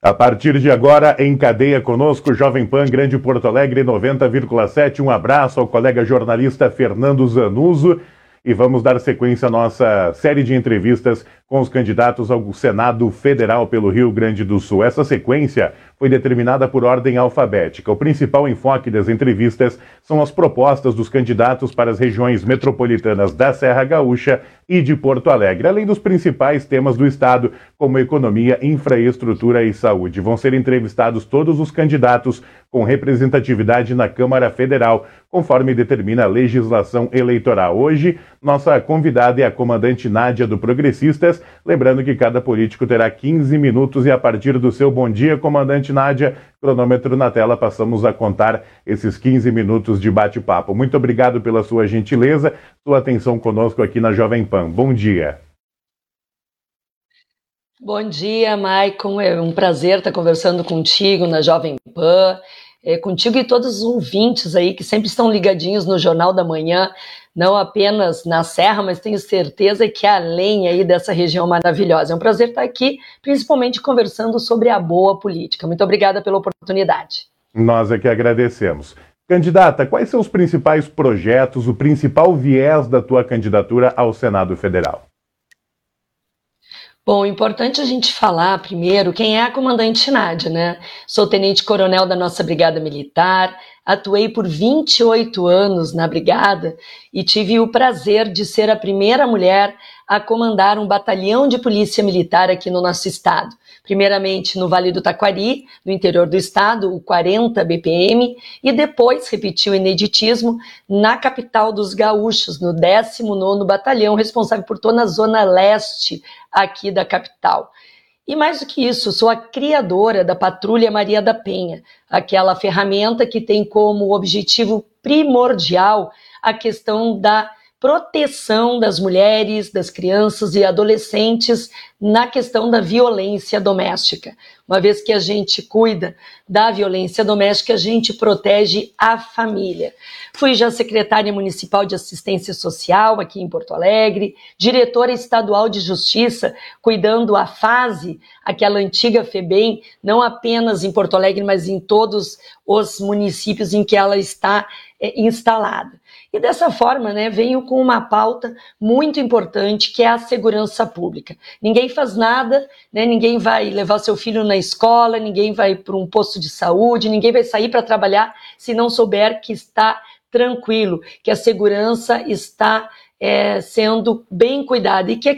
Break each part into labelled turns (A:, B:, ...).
A: A partir de agora, em cadeia conosco, Jovem Pan Grande Porto Alegre 90,7. Um abraço ao colega jornalista Fernando Zanuso e vamos dar sequência à nossa série de entrevistas com os candidatos ao Senado Federal pelo Rio Grande do Sul. Essa sequência foi determinada por ordem alfabética. O principal enfoque das entrevistas são as propostas dos candidatos para as regiões metropolitanas da Serra Gaúcha e de Porto Alegre, além dos principais temas do Estado, como economia, infraestrutura e saúde. Vão ser entrevistados todos os candidatos com representatividade na Câmara Federal, conforme determina a legislação eleitoral. Hoje, nossa convidada é a comandante Nádia do Progressistas. Lembrando que cada político terá 15 minutos e a partir do seu bom dia, comandante Nádia, cronômetro na tela, passamos a contar esses 15 minutos de bate-papo. Muito obrigado pela sua gentileza, sua atenção conosco aqui na Jovem Pan. Bom dia.
B: Bom dia, Maicon. É um prazer estar conversando contigo na Jovem Pan, é, contigo e todos os ouvintes aí que sempre estão ligadinhos no Jornal da Manhã não apenas na Serra, mas tenho certeza que além aí dessa região maravilhosa. É um prazer estar aqui, principalmente conversando sobre a boa política. Muito obrigada pela oportunidade.
A: Nós é que agradecemos. Candidata, quais são os principais projetos, o principal viés da tua candidatura ao Senado Federal?
B: Bom, importante a gente falar primeiro quem é a comandante Nádia, né? Sou tenente-coronel da nossa Brigada Militar, atuei por 28 anos na Brigada e tive o prazer de ser a primeira mulher a comandar um batalhão de polícia militar aqui no nosso estado. Primeiramente no Vale do Taquari, no interior do estado, o 40 BPM, e depois repetiu o ineditismo na capital dos gaúchos, no 19º Batalhão, responsável por toda a zona leste aqui da capital. E mais do que isso, sou a criadora da Patrulha Maria da Penha, aquela ferramenta que tem como objetivo primordial a questão da proteção das mulheres, das crianças e adolescentes na questão da violência doméstica. Uma vez que a gente cuida da violência doméstica, a gente protege a família. Fui já secretária municipal de assistência social aqui em Porto Alegre, diretora estadual de justiça, cuidando a fase, aquela antiga FEBEM, não apenas em Porto Alegre, mas em todos os municípios em que ela está é, instalada. E dessa forma, né, venho com uma pauta muito importante que é a segurança pública. Ninguém faz nada, né, ninguém vai levar seu filho na escola, ninguém vai para um posto de saúde, ninguém vai sair para trabalhar se não souber que está tranquilo, que a segurança está é, sendo bem cuidada e que a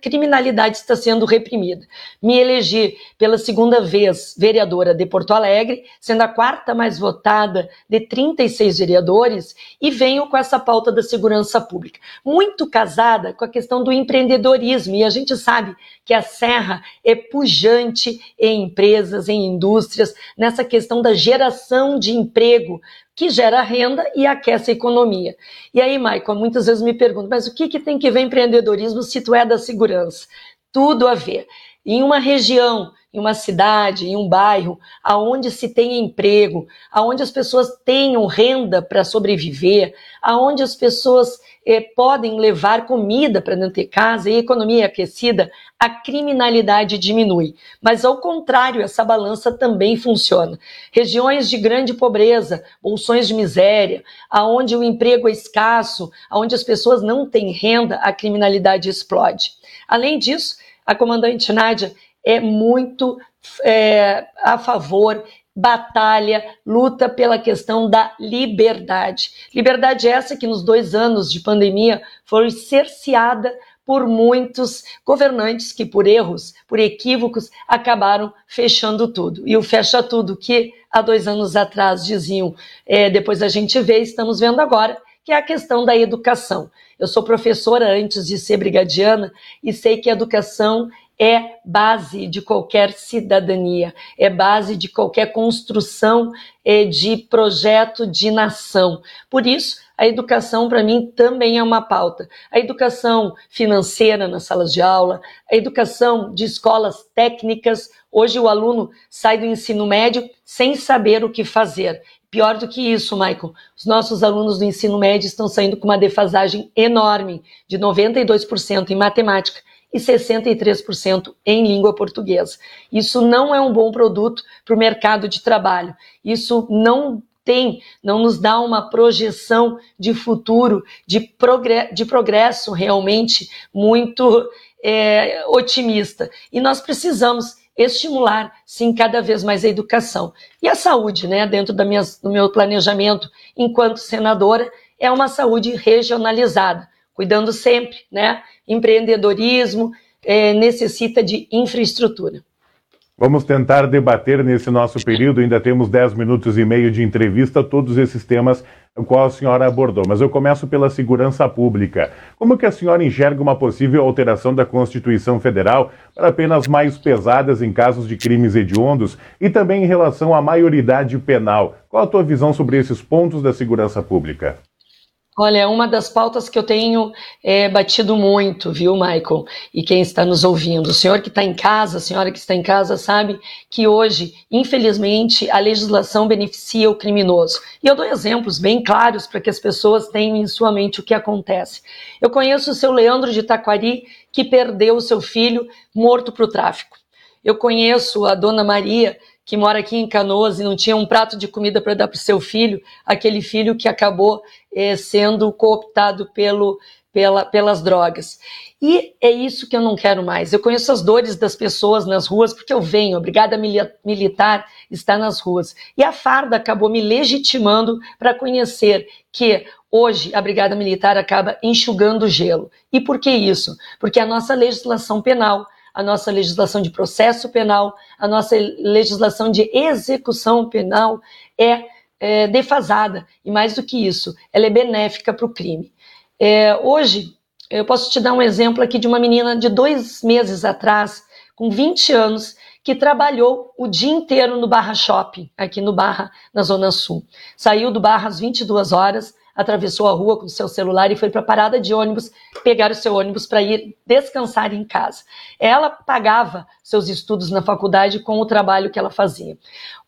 B: criminalidade está sendo reprimida. Me elegi pela segunda vez vereadora de Porto Alegre, sendo a quarta mais votada de 36 vereadores, e venho com essa pauta da segurança pública. Muito casada com a questão do empreendedorismo, e a gente sabe que a Serra é pujante em empresas, em indústrias, nessa questão da geração de emprego que gera renda e aquece a economia. E aí, Michael, muitas vezes me perguntam, mas o que, que tem que ver empreendedorismo se tu é da segurança? Tudo a ver. Em uma região, em uma cidade, em um bairro, aonde se tem emprego, aonde as pessoas tenham renda para sobreviver, aonde as pessoas eh, podem levar comida para dentro de casa e a economia é aquecida, a criminalidade diminui. Mas, ao contrário, essa balança também funciona. Regiões de grande pobreza, bolsões de miséria, aonde o emprego é escasso, aonde as pessoas não têm renda, a criminalidade explode. Além disso, a comandante Nádia é muito é, a favor batalha, luta pela questão da liberdade. Liberdade essa que nos dois anos de pandemia foi cerceada por muitos governantes que, por erros, por equívocos, acabaram fechando tudo. E o fecha tudo que há dois anos atrás diziam, é, depois a gente vê, estamos vendo agora, que é a questão da educação. Eu sou professora antes de ser brigadiana e sei que a educação é base de qualquer cidadania, é base de qualquer construção é, de projeto de nação. Por isso, a educação para mim também é uma pauta. A educação financeira nas salas de aula, a educação de escolas técnicas. Hoje o aluno sai do ensino médio sem saber o que fazer. Pior do que isso, Michael, os nossos alunos do ensino médio estão saindo com uma defasagem enorme de 92% em matemática e 63% em língua portuguesa. Isso não é um bom produto para o mercado de trabalho. Isso não tem, não nos dá uma projeção de futuro, de, progresso, de progresso realmente muito é, otimista. E nós precisamos estimular, sim, cada vez mais a educação. E a saúde, né, dentro da minha, do meu planejamento enquanto senadora, é uma saúde regionalizada, cuidando sempre, né, empreendedorismo é, necessita de infraestrutura.
A: Vamos tentar debater nesse nosso período, ainda temos 10 minutos e meio de entrevista, todos esses temas qual a senhora abordou, mas eu começo pela segurança pública. Como que a senhora enxerga uma possível alteração da Constituição Federal para penas mais pesadas em casos de crimes hediondos e também em relação à maioridade penal? Qual a tua visão sobre esses pontos da segurança pública?
B: Olha, uma das pautas que eu tenho é, batido muito, viu, Michael? E quem está nos ouvindo, o senhor que está em casa, a senhora que está em casa, sabe que hoje, infelizmente, a legislação beneficia o criminoso. E eu dou exemplos bem claros para que as pessoas tenham em sua mente o que acontece. Eu conheço o seu Leandro de Taquari, que perdeu o seu filho morto para o tráfico. Eu conheço a dona Maria, que mora aqui em Canoas e não tinha um prato de comida para dar para o seu filho, aquele filho que acabou é, sendo cooptado pelo, pela, pelas drogas. E é isso que eu não quero mais. Eu conheço as dores das pessoas nas ruas, porque eu venho, a Brigada Militar está nas ruas. E a farda acabou me legitimando para conhecer que hoje a Brigada Militar acaba enxugando gelo. E por que isso? Porque a nossa legislação penal a nossa legislação de processo penal, a nossa legislação de execução penal é, é defasada. E mais do que isso, ela é benéfica para o crime. É, hoje, eu posso te dar um exemplo aqui de uma menina de dois meses atrás, com 20 anos, que trabalhou o dia inteiro no Barra Shopping, aqui no Barra, na Zona Sul. Saiu do Barra às 22 horas, atravessou a rua com seu celular e foi para a parada de ônibus pegar o seu ônibus para ir descansar em casa. Ela pagava seus estudos na faculdade com o trabalho que ela fazia.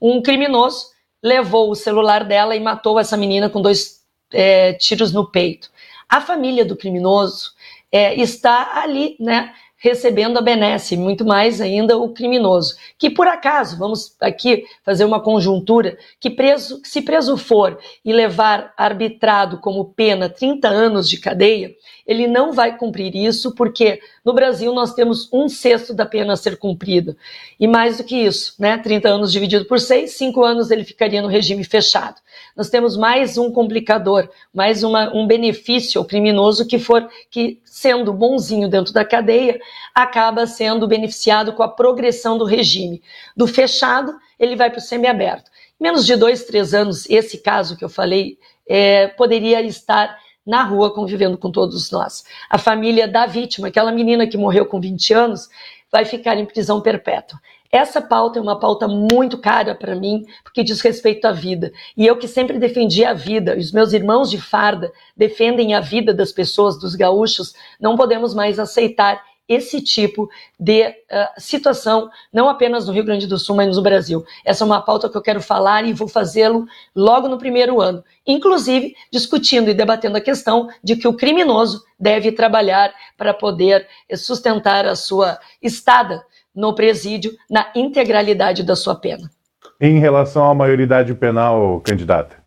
B: Um criminoso levou o celular dela e matou essa menina com dois é, tiros no peito. A família do criminoso é, está ali, né? Recebendo a benesse, muito mais ainda o criminoso. Que por acaso, vamos aqui fazer uma conjuntura, que preso, se preso for e levar arbitrado como pena 30 anos de cadeia, ele não vai cumprir isso, porque no Brasil nós temos um sexto da pena a ser cumprida. E mais do que isso, né? 30 anos dividido por 6, 5 anos ele ficaria no regime fechado. Nós temos mais um complicador, mais uma, um benefício ao criminoso que for que, sendo bonzinho dentro da cadeia, acaba sendo beneficiado com a progressão do regime. Do fechado, ele vai para o semiaberto. Menos de dois, três anos, esse caso que eu falei, é, poderia estar na rua convivendo com todos nós. A família da vítima, aquela menina que morreu com 20 anos, vai ficar em prisão perpétua. Essa pauta é uma pauta muito cara para mim, porque diz respeito à vida. E eu que sempre defendi a vida, os meus irmãos de farda defendem a vida das pessoas, dos gaúchos, não podemos mais aceitar esse tipo de uh, situação, não apenas no Rio Grande do Sul, mas no Brasil. Essa é uma pauta que eu quero falar e vou fazê-lo logo no primeiro ano, inclusive discutindo e debatendo a questão de que o criminoso deve trabalhar para poder sustentar a sua estada no presídio na integralidade da sua pena.
A: Em relação à maioridade penal, candidata?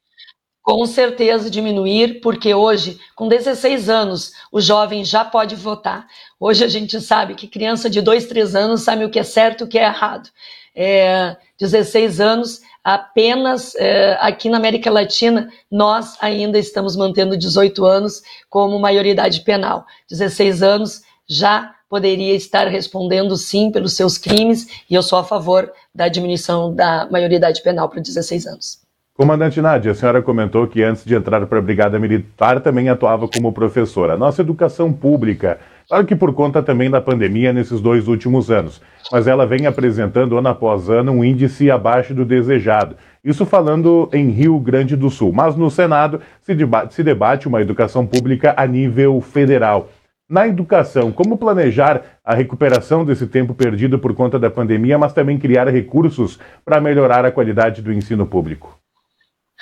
B: com certeza diminuir, porque hoje, com 16 anos, o jovem já pode votar. Hoje a gente sabe que criança de 2, 3 anos sabe o que é certo e o que é errado. É, 16 anos, apenas é, aqui na América Latina, nós ainda estamos mantendo 18 anos como maioridade penal. 16 anos já poderia estar respondendo sim pelos seus crimes, e eu sou a favor da diminuição da maioridade penal para 16 anos.
A: Comandante Nádia, a senhora comentou que antes de entrar para a Brigada Militar também atuava como professora. Nossa educação pública, claro que por conta também da pandemia nesses dois últimos anos, mas ela vem apresentando ano após ano um índice abaixo do desejado. Isso falando em Rio Grande do Sul. Mas no Senado se se debate uma educação pública a nível federal. Na educação, como planejar a recuperação desse tempo perdido por conta da pandemia, mas também criar recursos para melhorar a qualidade do ensino público?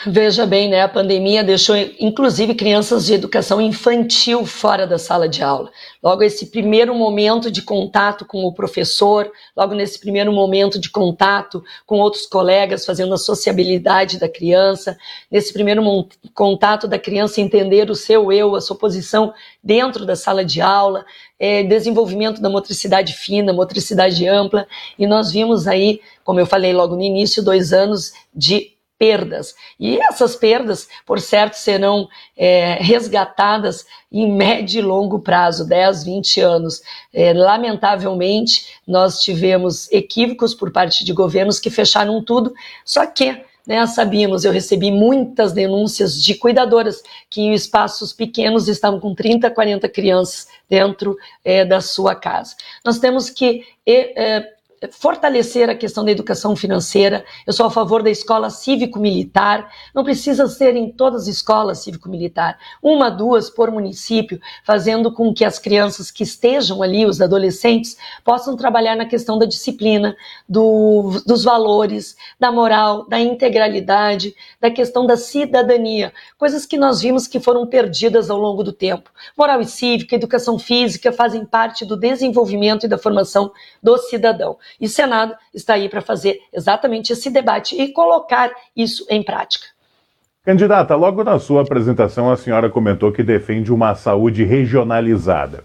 B: Veja bem, né? A pandemia deixou, inclusive, crianças de educação infantil fora da sala de aula. Logo, esse primeiro momento de contato com o professor, logo nesse primeiro momento de contato com outros colegas, fazendo a sociabilidade da criança, nesse primeiro contato da criança entender o seu eu, a sua posição dentro da sala de aula, é, desenvolvimento da motricidade fina, motricidade ampla, e nós vimos aí, como eu falei logo no início, dois anos de perdas. E essas perdas, por certo, serão é, resgatadas em médio e longo prazo 10, 20 anos. É, lamentavelmente, nós tivemos equívocos por parte de governos que fecharam tudo, só que né, sabíamos, eu recebi muitas denúncias de cuidadoras que em espaços pequenos estavam com 30, 40 crianças dentro é, da sua casa. Nós temos que é, fortalecer a questão da educação financeira. Eu sou a favor da escola cívico-militar. Não precisa ser em todas as escolas cívico-militar, uma, duas por município, fazendo com que as crianças que estejam ali, os adolescentes, possam trabalhar na questão da disciplina, do, dos valores, da moral, da integralidade, da questão da cidadania, coisas que nós vimos que foram perdidas ao longo do tempo. Moral e cívica, educação física fazem parte do desenvolvimento e da formação do cidadão. E o Senado está aí para fazer exatamente esse debate e colocar isso em prática.
A: Candidata, logo na sua apresentação a senhora comentou que defende uma saúde regionalizada.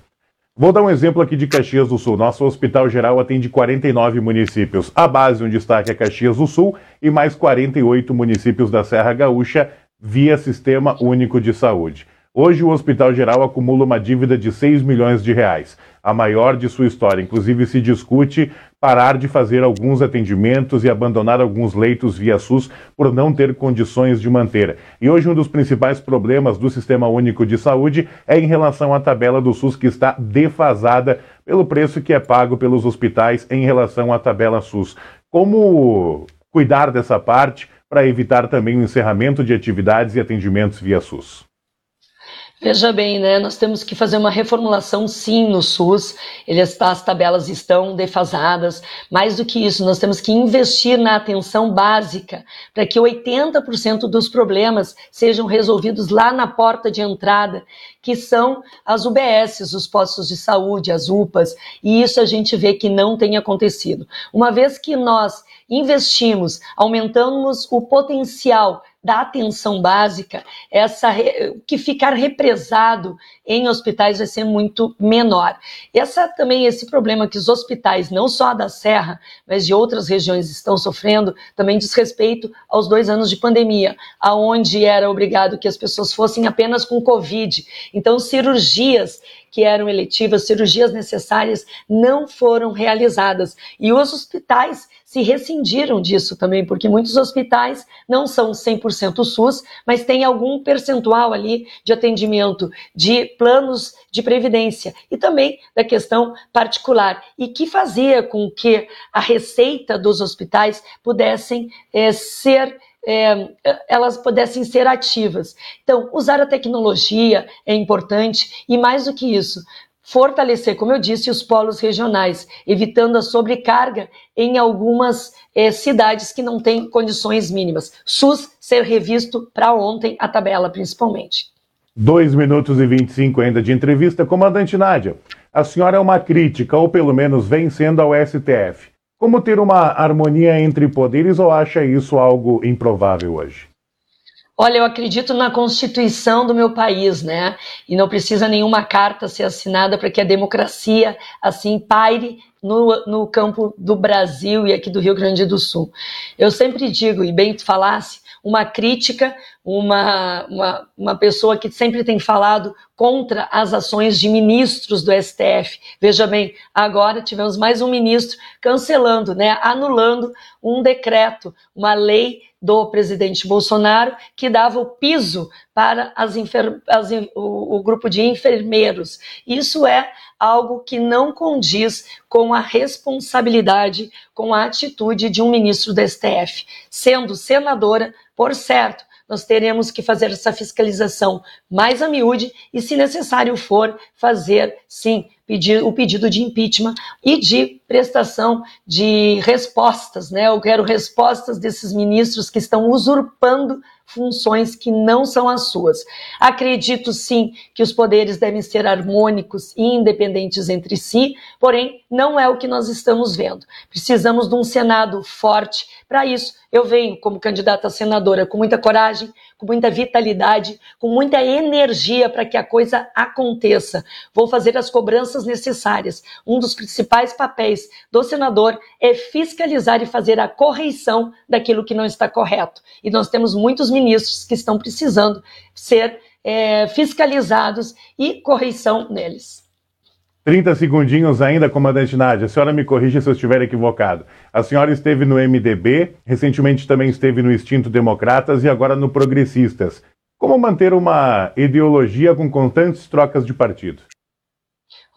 A: Vou dar um exemplo aqui de Caxias do Sul. Nosso Hospital Geral atende 49 municípios. A base, um destaque é Caxias do Sul e mais 48 municípios da Serra Gaúcha via Sistema Único de Saúde. Hoje, o Hospital Geral acumula uma dívida de 6 milhões de reais, a maior de sua história. Inclusive, se discute parar de fazer alguns atendimentos e abandonar alguns leitos via SUS por não ter condições de manter. E hoje, um dos principais problemas do Sistema Único de Saúde é em relação à tabela do SUS, que está defasada pelo preço que é pago pelos hospitais em relação à tabela SUS. Como cuidar dessa parte para evitar também o encerramento de atividades e atendimentos via SUS?
B: Veja bem, né? Nós temos que fazer uma reformulação sim no SUS. Ele está, as tabelas estão defasadas. Mais do que isso, nós temos que investir na atenção básica para que 80% dos problemas sejam resolvidos lá na porta de entrada, que são as UBSs, os postos de saúde, as UPAs. E isso a gente vê que não tem acontecido. Uma vez que nós investimos, aumentamos o potencial da atenção básica, essa que ficar represado em hospitais vai ser muito menor. Essa também esse problema que os hospitais, não só da Serra, mas de outras regiões estão sofrendo, também diz respeito aos dois anos de pandemia, aonde era obrigado que as pessoas fossem apenas com Covid. Então, cirurgias que eram eletivas, cirurgias necessárias, não foram realizadas. E os hospitais se rescindiram disso também, porque muitos hospitais não são 100% SUS, mas tem algum percentual ali de atendimento de planos de previdência e também da questão particular, e que fazia com que a receita dos hospitais pudessem é, ser é, elas pudessem ser ativas. Então, usar a tecnologia é importante e mais do que isso, fortalecer, como eu disse, os polos regionais, evitando a sobrecarga em algumas é, cidades que não têm condições mínimas. SUS ser revisto para ontem, a tabela principalmente.
A: 2 minutos e 25 ainda de entrevista. Comandante Nádia, a senhora é uma crítica, ou pelo menos vem sendo ao STF. Como ter uma harmonia entre poderes ou acha isso algo improvável hoje?
B: Olha, eu acredito na Constituição do meu país, né? E não precisa nenhuma carta ser assinada para que a democracia assim paire no, no campo do Brasil e aqui do Rio Grande do Sul. Eu sempre digo, e bem tu falasse, uma crítica, uma, uma, uma pessoa que sempre tem falado contra as ações de ministros do STF. Veja bem, agora tivemos mais um ministro cancelando, né, anulando um decreto, uma lei do presidente Bolsonaro que dava o piso para as as, o, o grupo de enfermeiros. Isso é algo que não condiz com a responsabilidade, com a atitude de um ministro do STF. Sendo senadora, por certo, nós teremos que fazer essa fiscalização mais a miúde e, se necessário for, fazer, sim, o pedido de impeachment e de prestação de respostas, né? Eu quero respostas desses ministros que estão usurpando funções que não são as suas. Acredito sim que os poderes devem ser harmônicos e independentes entre si, porém não é o que nós estamos vendo. Precisamos de um Senado forte. Para isso, eu venho como candidata a senadora com muita coragem, com muita vitalidade, com muita energia para que a coisa aconteça. Vou fazer as cobranças necessárias. Um dos principais papéis do senador é fiscalizar e fazer a correição daquilo que não está correto. E nós temos muitos ministros que estão precisando ser é, fiscalizados e correição neles.
A: 30 segundinhos ainda, comandante Nádia. A senhora me corrija se eu estiver equivocado. A senhora esteve no MDB, recentemente também esteve no Extinto Democratas e agora no Progressistas. Como manter uma ideologia com constantes trocas de partido?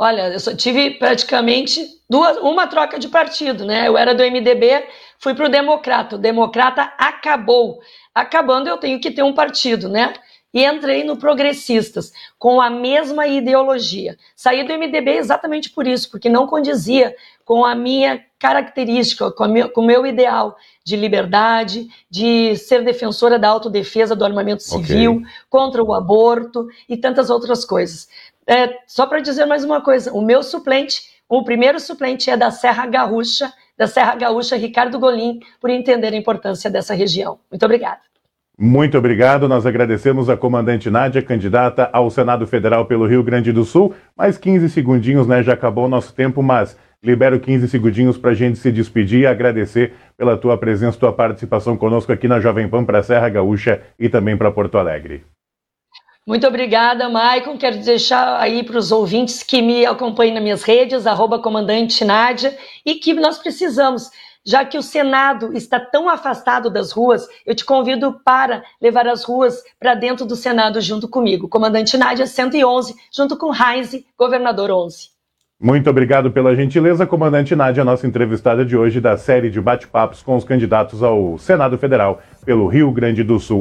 B: Olha, eu só tive praticamente duas, uma troca de partido, né? Eu era do MDB, fui para o Democrata. O Democrata acabou. Acabando, eu tenho que ter um partido, né? e entrei no Progressistas com a mesma ideologia. Saí do MDB exatamente por isso, porque não condizia com a minha característica, com, com o meu ideal de liberdade, de ser defensora da autodefesa do armamento civil, okay. contra o aborto e tantas outras coisas. É, só para dizer mais uma coisa, o meu suplente, o primeiro suplente é da Serra Gaúcha, da Serra Gaúcha, Ricardo Golim, por entender a importância dessa região. Muito obrigada.
A: Muito obrigado. Nós agradecemos a comandante Nádia, candidata ao Senado Federal pelo Rio Grande do Sul. Mais 15 segundinhos, né? Já acabou o nosso tempo, mas libero 15 segundinhos para a gente se despedir e agradecer pela tua presença, tua participação conosco aqui na Jovem Pan para Serra Gaúcha e também para Porto Alegre.
B: Muito obrigada, Maicon. Quero deixar aí para os ouvintes que me acompanhem nas minhas redes, arroba comandante Nádia, e que nós precisamos já que o Senado está tão afastado das ruas, eu te convido para levar as ruas para dentro do Senado junto comigo. Comandante Nádia 111, junto com Heinz, governador 11.
A: Muito obrigado pela gentileza, comandante Nádia, nossa entrevistada de hoje da série de bate-papos com os candidatos ao Senado Federal pelo Rio Grande do Sul.